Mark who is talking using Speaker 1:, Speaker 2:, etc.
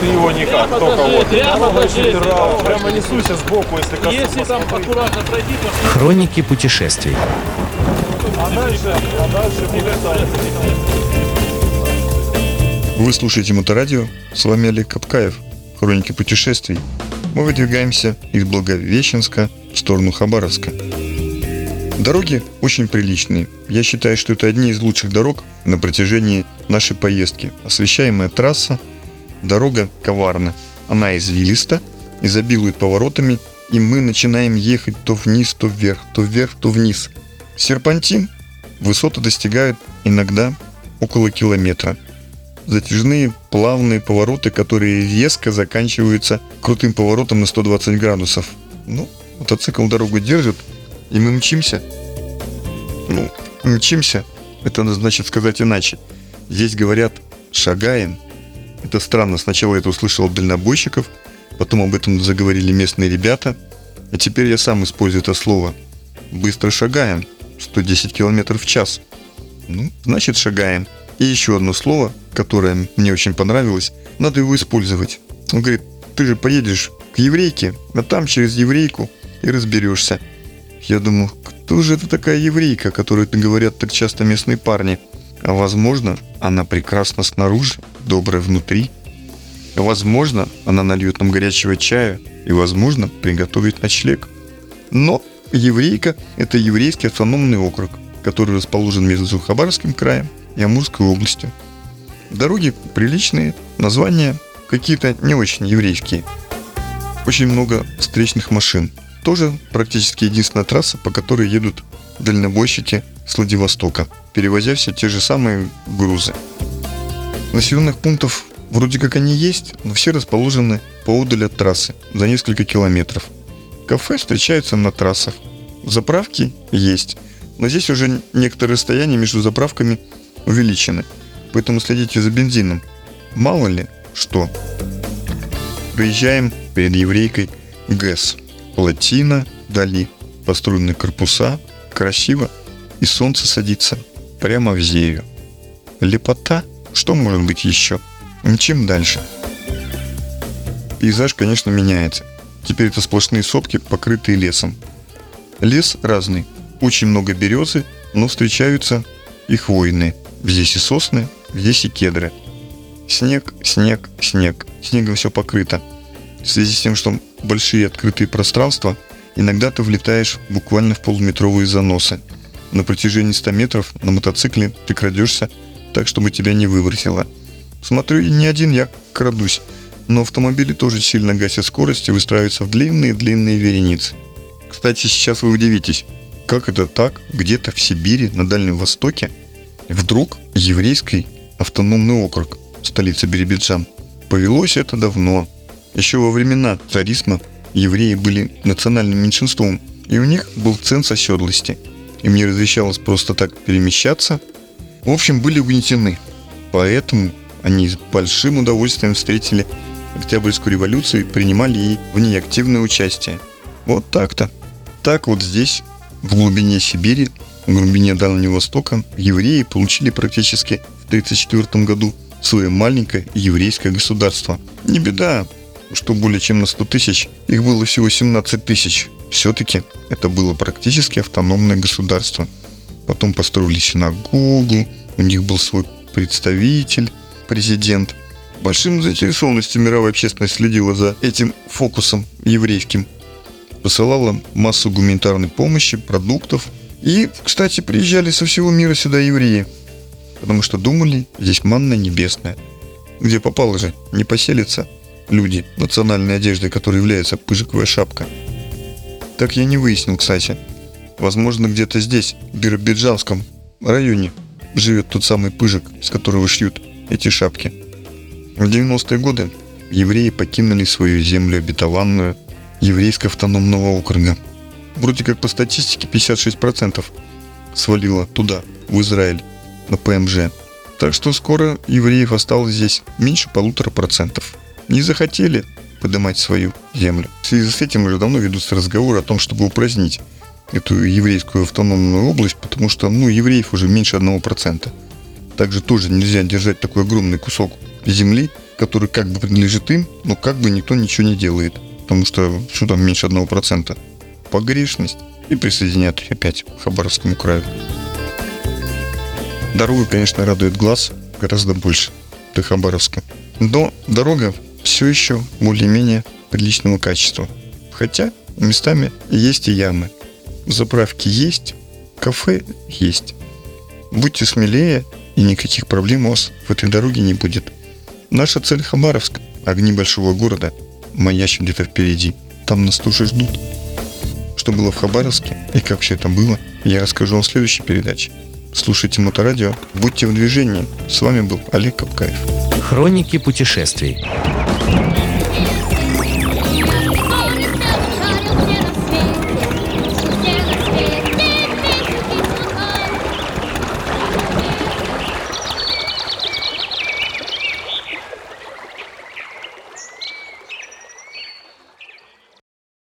Speaker 1: Ты его никак, только вот. Прямо, прямо несуйся сбоку, если коснуться.
Speaker 2: Если там аккуратно пройти, то
Speaker 3: Хроники путешествий.
Speaker 1: А дальше, а дальше.
Speaker 4: Вы слушаете Моторадио, с вами Олег Капкаев, Хроники путешествий. Мы выдвигаемся из Благовещенска в сторону Хабаровска. Дороги очень приличные. Я считаю, что это одни из лучших дорог на протяжении нашей поездки. Освещаемая трасса, дорога коварна. Она извилиста, изобилует поворотами, и мы начинаем ехать то вниз, то вверх, то вверх, то вниз. Серпантин. Высоты достигают иногда около километра затяжные плавные повороты, которые резко заканчиваются крутым поворотом на 120 градусов. Ну, мотоцикл дорогу держит, и мы мчимся. Ну, мчимся, это значит сказать иначе. Здесь говорят «шагаем». Это странно, сначала я это услышал от дальнобойщиков, потом об этом заговорили местные ребята, а теперь я сам использую это слово. Быстро шагаем, 110 км в час. Ну, значит шагаем. И еще одно слово, которое мне очень понравилось, надо его использовать. Он говорит, ты же поедешь к еврейке, а там через еврейку и разберешься. Я думаю, кто же это такая еврейка, которую говорят так часто местные парни? Возможно, она прекрасна снаружи, добрая внутри. Возможно, она нальет нам горячего чая и, возможно, приготовит ночлег. Но еврейка – это еврейский автономный округ, который расположен между Хабаровским краем и Амурской областью. Дороги приличные, названия какие-то не очень еврейские. Очень много встречных машин. Тоже практически единственная трасса, по которой едут дальнобойщики с Владивостока, перевозя все те же самые грузы. Населенных пунктов вроде как они есть, но все расположены поодаль от трассы, за несколько километров. Кафе встречаются на трассах. Заправки есть, но здесь уже некоторые расстояния между заправками увеличены, поэтому следите за бензином. Мало ли что. Приезжаем перед еврейкой ГЭС. Плотина, дали построенные корпуса, красиво, и солнце садится прямо в зею. Лепота, что может быть еще? Мчим дальше. Пейзаж, конечно, меняется. Теперь это сплошные сопки, покрытые лесом. Лес разный. Очень много березы, но встречаются и хвойные. Здесь и сосны, здесь и кедры. Снег, снег, снег. Снегом все покрыто. В связи с тем, что большие открытые пространства, иногда ты влетаешь буквально в полуметровые заносы. На протяжении 100 метров на мотоцикле ты крадешься так, чтобы тебя не выбросило. Смотрю, не один я крадусь, но автомобили тоже сильно гасят скорость и выстраиваются в длинные-длинные вереницы. Кстати, сейчас вы удивитесь, как это так, где-то в Сибири, на Дальнем Востоке, вдруг еврейский автономный округ, столица Биробиджан. Повелось это давно. Еще во времена царизма евреи были национальным меньшинством, и у них был ценз оседлости. Им не разрешалось просто так перемещаться. В общем, были угнетены. Поэтому они с большим удовольствием встретили Октябрьскую революцию и принимали ей в ней активное участие. Вот так-то. Так вот здесь, в глубине Сибири, в глубине Дальнего Востока, евреи получили практически в 1934 году свое маленькое еврейское государство. Не беда, что более чем на 100 тысяч, их было всего 17 тысяч. Все-таки это было практически автономное государство. Потом построили синагогу, у них был свой представитель, президент. Большим заинтересованностью мировая общественность следила за этим фокусом еврейским. Посылала массу гуманитарной помощи, продуктов. И, кстати, приезжали со всего мира сюда евреи. Потому что думали, здесь манна небесная. Где попало же, не поселится люди национальной одежды, которая является пыжиковая шапка. Так я не выяснил, кстати. Возможно, где-то здесь, в Биробиджанском районе, живет тот самый пыжик, с которого шьют эти шапки. В 90-е годы евреи покинули свою землю обетованную еврейского автономного округа. Вроде как по статистике 56% свалило туда, в Израиль, на ПМЖ. Так что скоро евреев осталось здесь меньше полутора процентов. Не захотели поднимать свою землю. В связи с этим уже давно ведутся разговоры о том, чтобы упразднить эту еврейскую автономную область, потому что, ну, евреев уже меньше одного процента. Также тоже нельзя держать такой огромный кусок земли который как бы принадлежит им, но как бы никто ничего не делает. Потому что что там меньше 1%. Погрешность и присоединят опять к Хабаровскому краю. Дорога, конечно, радует глаз гораздо больше до Хабаровска. Но дорога все еще более-менее приличного качества. Хотя местами есть и ямы. Заправки есть, кафе есть. Будьте смелее, и никаких проблем у вас в этой дороге не будет. Наша цель Хабаровск. Огни большого города маячат где-то впереди. Там нас тоже ждут. Что было в Хабаровске и как все это было, я расскажу вам в следующей передаче. Слушайте Моторадио, будьте в движении. С вами был Олег Капкаев.
Speaker 3: Хроники путешествий.